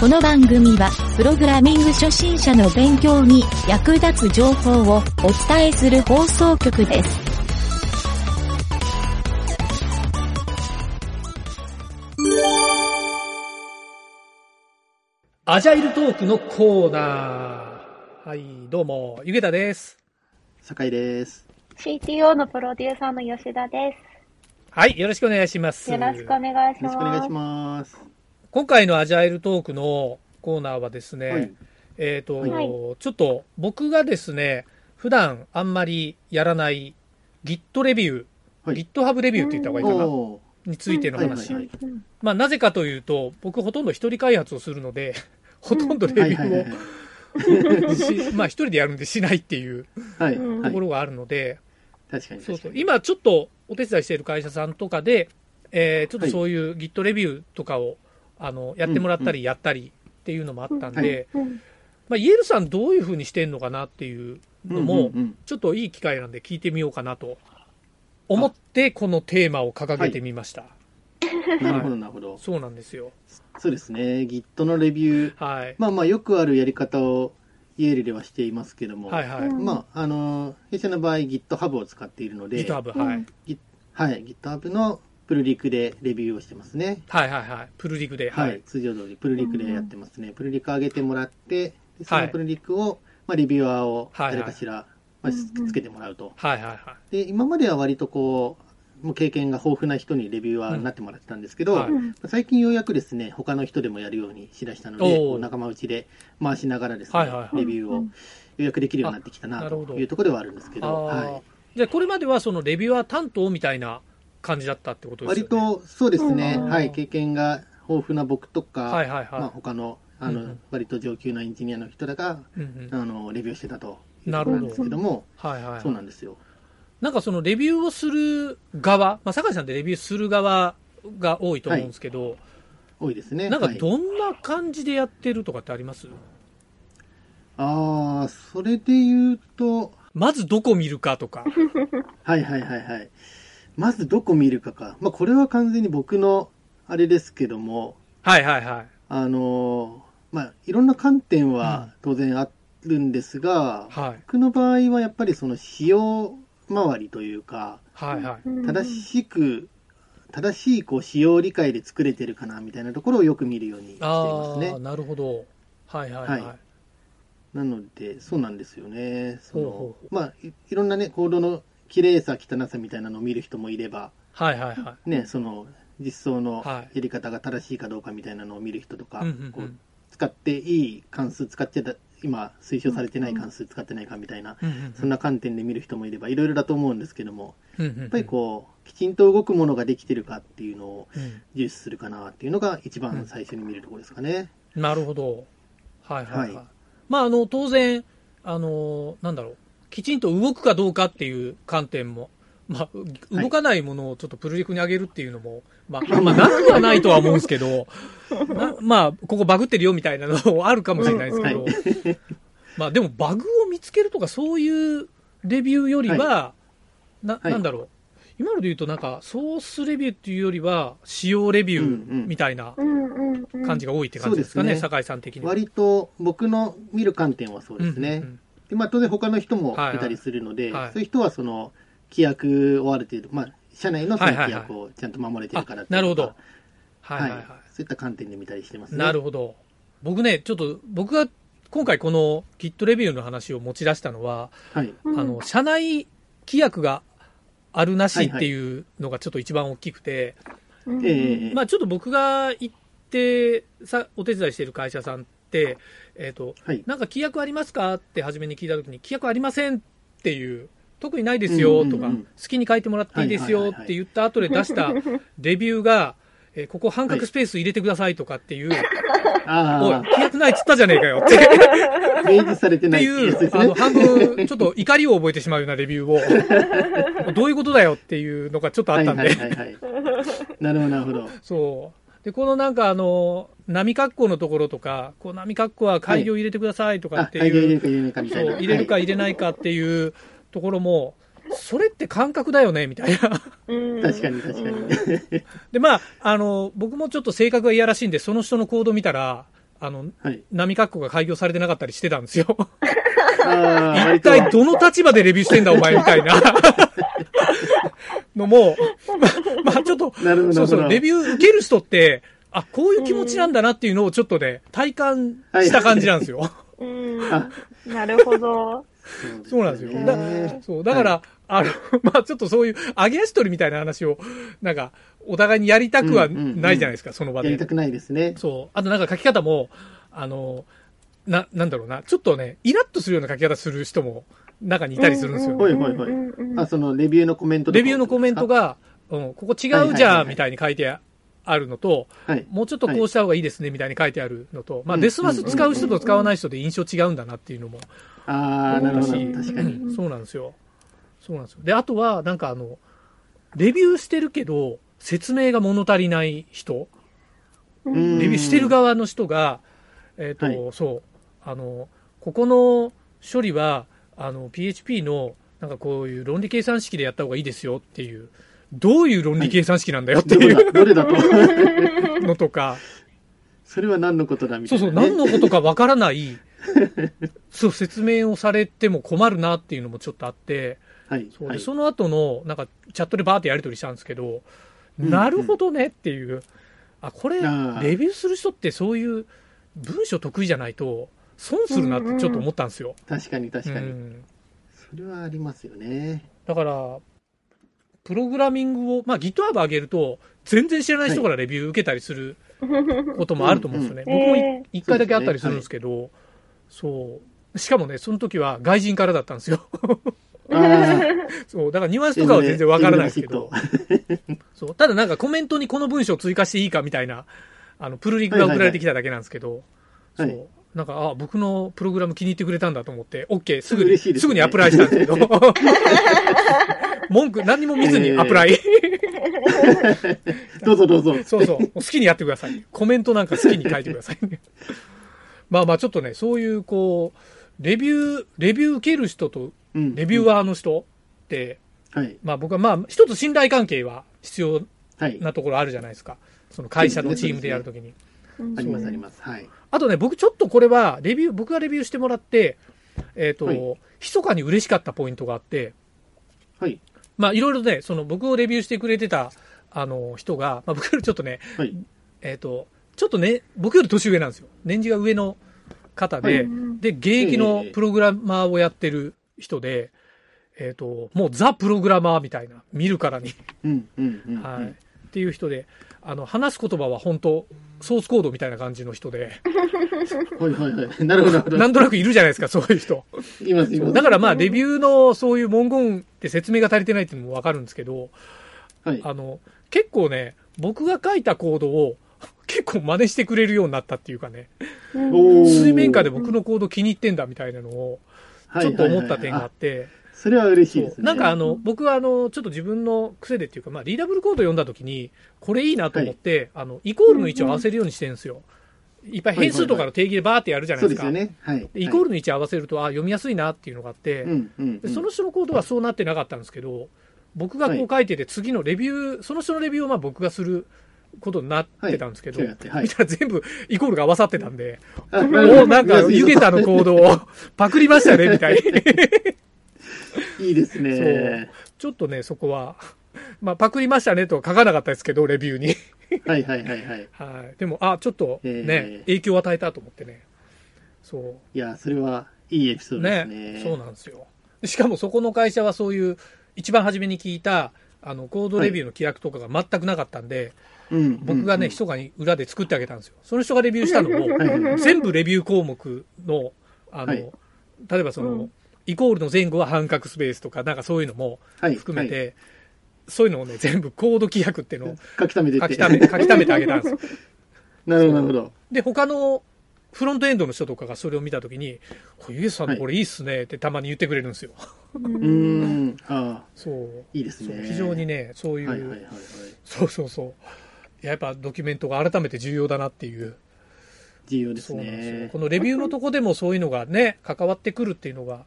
この番組は、プログラミング初心者の勉強に役立つ情報をお伝えする放送局です。アジャイルトークのコーナー。はい、どうも、ゆげたです。酒井です。CTO のプロデューサーの吉田ではい、よろしくお願いします。す。よろしくお願いします。よろしくお願いします。今回のアジャイルトークのコーナーはですね、はい。えっ、と、はいちょっと僕がですね、普段あんまりやらない Git レビュー、はい GitHub レビューって言った方がいいかな、おについてのはい話。まあなぜかというと、僕ほとんど一人開発をするので、ほとんどレビューをし、まあ一人でやるんでしないっていうとこ。ろがあるので、確かに。そうそう。今ちょっとお手伝いしている会社さんとかで、えーちょっとそういう Git レビューとかを、あの、やってもらったりやったりっていうのもあったんで、うんまあ、イエルさんどういうふうにしてんのかなっていうのも、ちょっといい機会なんで聞いてみようかなと思って、このテーマを掲げてみました。なるほど、なるほど。そうなんですよ。そうですね。Git のレビュー。はい。まあまあ、よくあるやり方をイエールではしていますけども。はいはい。うんまあ、あの、弊社の場合 GitHub を使っているので、GitHub、はい。はい、GitHub のプルリクでレビューをしてますね。はいはいはい。プルリクで。はい、はい。通常通りプルリクでやってますね。プルリク上げてもらって、でそはいのプルリクを、まあ、レビュアーをはいはい誰かしら、まあ、つつけてもらうと。はいはいはい。で、今までは割とこう、もう経験が豊富な人にレビュアーになってもらってたんですけど、はいうん最近ようやくですね、他の人でもやるようにしだしたので、仲間内で回しながらですね、はいはいはいレビューをようやくできるようになってきたなというところではあるんですけど、あーはい、じゃあこれまではそのレビュアー担当みたいな感じだったってことですよ割ね。とそうですね、うんはい、経験が豊富な僕とか、はいはいはい。まあ、他のあの、うんうん割と上級なエンジニアの人らがうんうんあのレビューしてたというなるほどところなんですけども、はいはいはい。そうなんですよ。なんかそのレビューをする側、まあ、酒井さんってレビューする側が多いと思うんですけど、多いですね。なんかはい、どんな感じでやってるとかってあります、ああ、それで言うと、まずどこ見るかとか。はいはいはいはい。まずどこ見るかか。まあ、これは完全に僕のあれですけども、はいはいはい。あのーまあ、いろんな観点は当然あるんですが、はい。僕の場合はやっぱりその使用周りというか、はいはい。うん正しく、正しいこう使用理解で作れてるかなみたいなところをよく見るようにしていますああ、ね。なるほど。はいはいはい。はいなので、そうなんですよね。そのほうほうほうまあい、いろんなね、コードの綺麗さ、汚さみたいなのを見る人もいれば、はいはいはい。ね、その実装のはい。やり方が正しいかどうかみたいなのを見る人とか、うんうんうん。こう使っていい関数使っちゃった、今推奨されてない関数使ってないかみたいな、うんうんうん。そんな観点で見る人もいれば、いろいろだと思うんですけども、うんうんうん。やっぱりこう、きちんと動くものができてるかっていうのをうん。重視するかなっていうのが一番最初に見るところですかね。なるほど。はいはいはい。はい。まあ、あの、当然、あの、なんだろう、きちんと動くかどうかっていう観点も、まあ、う動かないものをちょっとプルリクに上げるっていうのも、まあ、まあ、なくはないとは思うんですけど、なまあ、ここバグってるよみたいなのあるかもしれないですけど、まあ、でもバグを見つけるとかそういうレビューよりは、な、はい。なんだろう、今ので言うとなんか、ソースレビューっていうよりは、使用レビュうんうーん。みたいなうんうんうん。感じが多いって感じですかね、そうですね。酒井さん的には。割と僕の見る観点はそうですね。うんうんでまあ、当然他の人もはいはいいたりするので、はいそういう人はその規約をある程度、まあ、社内のその規はいはいはい約をちゃんと守れてるからあなるほど。ははいいはいはい。そういった観点で見たりしてますね。なるほど。僕ね、ちょっと、僕が今回この Git レビューの話を持ち出したのは、はい。うんあの、社内規約があるなしっていうのがちょっと一番大きくて、うんええまあちょっと僕が行って、さ、お手伝いしている会社さんって、えっ、と、はい。なんか規約ありますかって初めに聞いたときに、規約ありませんっていう、特にないですよとか、うんうんうん好きに書いてもらっていいですよって言った後で出したレビューが、えーここ半角スペース入れてくださいとかっていう、おいあ、規約ないっつったじゃねえかよって。あ、明示されてってないいう、やつですねあの、。半分、ちょっと怒りを覚えてしまうようなレビューを、どういうことだよっていうのがちょっとあったんで、はいはいはいはい。なるほど、なるほど。そう。で、このなんかあの、波格好のところとか、こう波格好は開業入れてくださいとかあっ、ていう、るか入れないかみたそ、いうな。入れるかはい入れないかっていうところも、それって感覚だよね、みたいな。うん確かに確かに。で、まあ、あの、僕もちょっと性格がいやらしいんで、その人の行動見たら、あの、はい。波格好が開業されてなかったりしてたんですよ。ああ、一体どの立場でレビューしてんだ、お前みたいなのも、まあ、まあ、ちょっと、そうそう、レビュー受ける人って、あ、こういう気持ちなんだなっていうのをちょっとね、体感した感じなんですよ。うんあなるほど。そうなんですよ。だねそう、だから、あの、まあちょっとそういう、揚げ足取りみたいな話を、なんか、お互いにやりたくはないじゃないですか、その場でやりた。くないですね。そう。あとなんか書き方も、あの、な、なんだろうな、ちょっとね、イラッとするような書き方する人も中にいたりするんですよね。はいはいはいあ、そのレビューのコメントレビューのコメントが、うん、ここ違うじゃんみたいに書いてあるのと、はい。もうちょっとこうした方がいいですねみたいに書いてあるのと、まあうんデスマス使う人と使わない人で印象違うんだなっていうのもああ、なるほど。し確かに。うんそうなんですよ。そうなんですよ。で、あとは、なんかあの、レビューしてるけど、説明が物足りない人、うんレビューしてる側の人が、えっ、と、はいそう、あの、ここの処理は、あの、PHP の、なんかこういう論理計算式でやった方がいいですよっていう、どういう論理計算式なんだよっていどれだうどれだと。のとか、それは何のことだみたそそう、いうな、ね。何のことかわからない、そう、説明をされても困るなっていうのもちょっとあって、はい。そうではい。その後の、なんか、チャットでバーってやり取りしたんですけど、うんなるほどねっていう、あ、これ、レビューする人ってそういう文章得意じゃないと、損するなってちょっと思ったんですよ。確かに確かに。うんそれはありますよね。だから、プログラミングを、まあ GitHub 上げると、全然知らない人からレビュー受けたりすることもあると思うんですよね。うんうん僕もいえ一回だけあったりするんですけど、そう。しかもね、その時は外人からだったんですよ。そう。だからニュアンスとかは全然わからないですけど。そう。ただなんかコメントにこの文章を追加していいかみたいな、あの、プルリクが送られてきただけなんですけど、はいはいそう。なんか、あ、僕のプログラム気に入ってくれたんだと思って、OK、すぐに、すねすぐにアプライしたんですけど、文句何にも見ずにアプライ。どうぞどうぞ。そうそう。好きにやってください。コメントなんか好きに書いてくださいね。まあまあちょっとね、そういうこう、レビュー、レビュー受ける人とうんレビューアーの人って、はい。まあ僕はまあ一つ信頼関係は必要はい。なところあるじゃないですか。その会社のチームでやるときに。ありますあります。はい。あとね、僕ちょっとこれは、レビュー、僕がレビューしてもらって、えっ、と、はい密かに嬉しかったポイントがあって、はい。まあいろいろね、その僕をレビューしてくれてた、あの、人が、まあ僕よりちょっとね、はい。えっ、と、ちょっとね、僕より年上なんですよ。年次が上の方で、はいで、現役のプログラマーをやってる人で、えっ、と、もうザ・プログラマーみたいな、見るからに。うん、うん、うん。はい。っていう人で、あの、話す言葉は本当ソースコードみたいな感じの人で、はいはいはい。なるほど、なるほど。なんとなくいるじゃないですか、そういう人。います、います。だからまあ、レビューのそういう文言って説明が足りてないっていうのもわかるんですけど、はい。あの、結構ね、僕が書いたコードを結構真似してくれるようになったっていうかね、水面下で僕のコード気に入ってんだみたいなのを、はいちょっと思った点があって、それは嬉しいですね。なんかあの、僕はあの、ちょっと自分の癖でっていうか、まあ、リーダブルコード読んだ時に、これいいなと思って、あの、イコールの位置を合わせるようにしてるんですよ。いっぱい変数とかの定義でバーってやるじゃないでか。そうですすよね。はい。でイコールの位置合わせると、あ、読みやすいなっていうのがあって、うん、うん。でその人のコードはそうなってなかったんですけど、僕がこはう書いてて、次のレビュー、その人のレビューをまあ僕がすることになってたんですけど、はいはい見たら全部イコールが合わさってたんで、あおおなんか、ユゲタのコードをパクりましたね、みたいに。いいですね。ちょっとね、そこは、まあ、パクりましたねとは書かなかったですけど、レビューに。はいはいはいはい。はい。でも、あ、ちょっとね、えー影響を与えたと思ってね。そう。いや、それはいいエピソードですねね。そうなんですよ。しかもそこの会社はそういう、一番初めに聞いた、あの、コードレビューの規約とかが全くなかったんで、うん。僕がね、うん密かに裏で作ってあげたんですよ。その人がレビューしたのはいはいはを、い全部レビュー項目の、あの、はい例えばその、うんイコールの前後は半角スペースとか、なんかそういうのもはい含めて、そういうのをね、全部コード規約っていうのを書き溜めて。書き溜め、書き溜めてあげたんですよ。なるほど、なるほど。で、他のフロントエンドの人とかがそれを見たときに、これゆえさんはいこれいいっすねってたまに言ってくれるんですよ。うーん。ああ、そう。いいですね。非常にね、そういう、はいはいはいはい。そうそうそう。やっぱドキュメントが改めて重要だなっていう。重要ですそうなんですよ。ねこ。のレビューのとこでもそういうのがね、関わってくるっていうのが、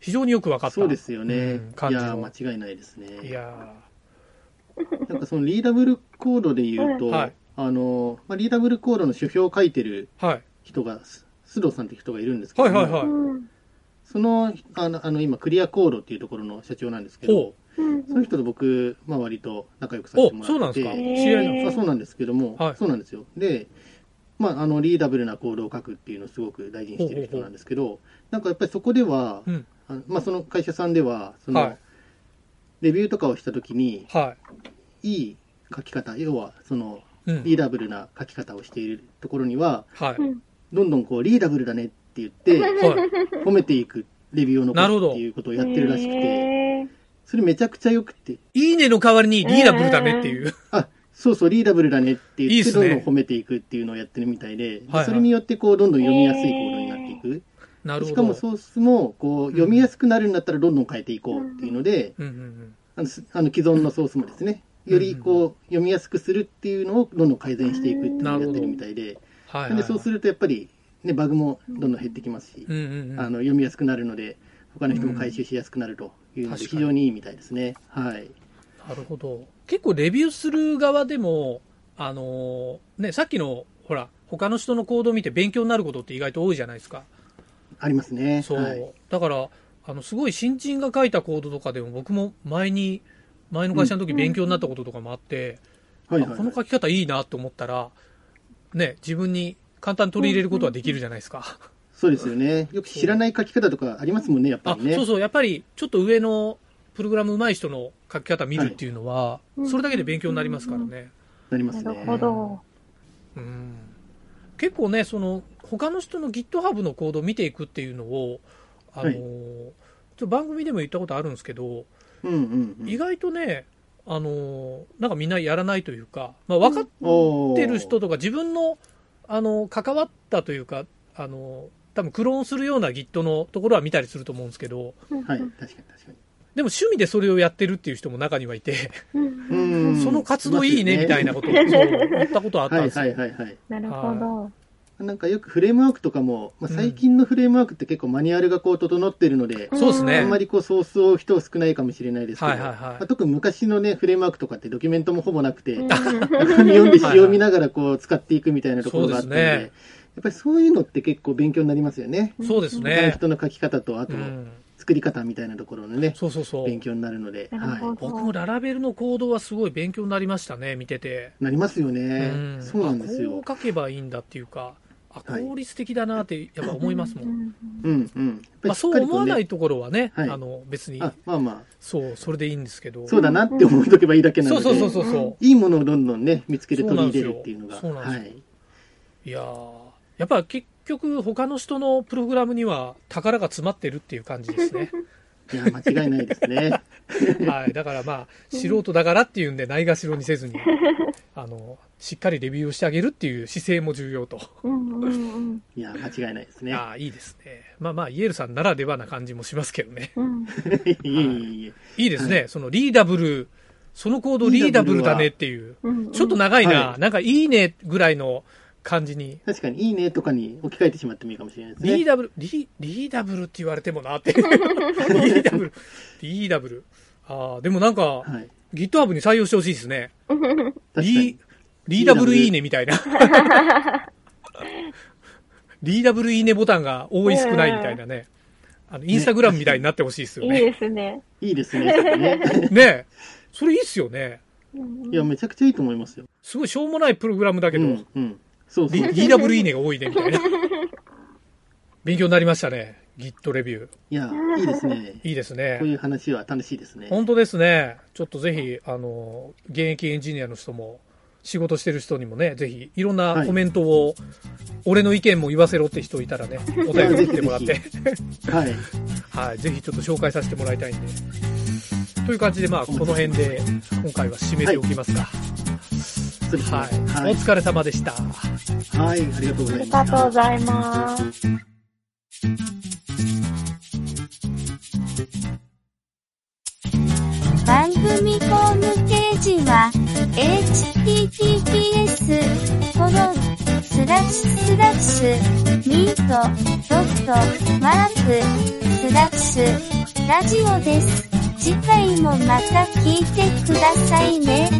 非常によく分かった。そうですよね。うん感じのいやー、間違いないですね。いやなんかそのリーダブルコードで言うと、はいあの、まあ、リーダブルコードの書評を書いてるーはい。人が、す須藤さんって人がいるんですけども、はいはいはい。うん。その、あの、あの今、クリアコードっていうところの社長なんですけどほ、うん。その人と僕、まあ割と仲良くさせてもらってお、そうなんですか？知り合いなんですあそうなんですけども、はいそうなんですよ。で、まあ、あの、リーダブルなコードを書くっていうのをすごく大事にしてる人なんですけど、なんかやっぱりそこでは、うん。あのまあ、その会社さんでは、その、はいレビューとかをしたときに、はいい書き方、要は、その、い。うん。リーダブルな書き方をしているところには、どんどんこう、リーダブルだねって言って、はい。褒めていくレビューをなるほど残すっていうことをやってるらしくて、へーそれめちゃくちゃ良くて、いいねの代わりにリーダブルだねっていう。あ、そうそう、リーダブルだねって言って、いいっすねどんどん褒めていくっていうのをやってるみたいで、ではいはいそれによってこう、どんどん読みやすいコードになっていく。なるほど。しかもソースも、こう、読みやすくなるんだったらどんどん変えていこうっていうので、うんうんうん。あの、すあの既存のソースもですね、よりこう、読みやすくするっていうのをどんどん改善していくっていうのをやってるみたいで、はい、はい。なんでそうするとやっぱり、ね、バグもどんどん減ってきますし、うんうんうん。あの読みやすくなるので、他の人も回収しやすくなるというので、非常にいいみたいですね。はい。なるほど。結構レビューする側でも、あのーね、さっきの、ほら、他の人のコードを見て勉強になることって意外と多いじゃないですか。ありますね。そう。はい。だから、あの、すごい新人が書いたコードとかでも僕も前に、前の会社の時勉強になったこととかもあって、この書き方いいなと思ったら、ね、自分に簡単に取り入れることはできるじゃないですか。そうですよね。よく知らない書き方とかありますもんね、やっぱありね。そうそう、やっぱりちょっと上のプログラム上手い人の書き方見るっていうのは、はいそれだけで勉強になりますからね。なりますね。なるほど。うん結構ね、その他の人の GitHub のコードを見ていくっていうのを、あのはいちょっと番組でも言ったことあるんですけど、うんうんうん。意外とね、あのなんかみんなやらないというか、まあ、分かってる人とか、自分のあの関わったというか、あの多分クローンするような Git のところは見たりすると思うんですけど、はい、確かに確かに。でも趣味でそれをやってるっていう人も中にはいて、その活動いいねみたいなことを、言ったことあったんですよ。はいはいはいはい。なるほど。なんかよくフレームワークとかも、まあ、最近のフレームワークって結構マニュアルがこう整ってるので、そうですねあんまりこうソースを人は少ないかもしれないですけど、はいはいはいまあ、特に昔のね、フレームワークとかってドキュメントもほぼなくて、読んで仕様見ながらこう使っていくみたいなところがあったので、やっぱりそういうのって結構勉強になりますよね。そうですね。人の書き方と、あとうん作り方みたいなところのね、そうそうそう。勉強になるので、は僕もララベルのコードはすごい勉強になりましたね、見てて。い。なりますよね。うんそうなんですよあこ。う書けばいいんだっていうか、あ、はい効率的だなってやっぱ思いますもん。うんうんうん。やっぱまあ、そう思わないところはね、はいあの別にあ、まあまそう、それでいいんですけど。あ、そうだなって思うとけばいいだけなので、そうそうそうそうそう。いいものをどんどんね、見つけて取り入れるっていうのが。そうなんですよはい。いやーやっぱ結局他の人のプログラムには宝が詰まってるっていう感じですね。いや、間違いないですね。はい。だからまあ、素人だからっていうんでないがしろにせずに、あの、しっかりレビューをしてあげるっていう姿勢も重要と。うんうんうんいや、間違いないですね。ああ、いいですね。まあまあ、イエルさんならではな感じもしますけどね。うんいえいえいえ。いいですね。そのリーダブル、そのコードリーダブルだねっていう。うんちょっと長いな、はいなんかいいねぐらいの感じに。確かに、いいねとかに置き換えてしまってもいいかもしれないですね。リーダブル、リリーダブルって言われてもなって。リーダブル、リーダブル。ああ、でもなんか、はい。GitHub に採用してほしいですね。リに。リーダブルいいねみたいな。リーダブルいいねボタンが多い少ないみたいなね。あの、インスタグラムみたいになってほしいですよいいね。ですね。いいですね。それね。それいいっすよね。うんいや、めちゃくちゃいいと思いますよ。すごいしょうもないプログラムだけど、うん、うん。そうそう。リリーダブルいいねが多いねみたいな。勉強になりましたね。Git レビュー。いや、いいですね。いいですこういね。う話は楽しいですね。本当ですね。ちょっとぜひ、あの、現役エンジニアの人も、仕事してる人にもね、ぜひ、いろんなコメントを、俺の意見も言わせろって人いたらね、お便り送ってもらって、はい。はい、ぜひちょっと紹介させてもらいたいんで。という感じで、まあ、この辺で、今回は締めておきますか。そうですね。はい。はい。お疲れ様でした。はい、ありがとうござありいます。がとうございます。番組ホームページは、https, コロン、スラッシュスラッシュ、ミート、ドット、マーク、スラッシュ、ラジオです。次回もまた聞いてくださいね。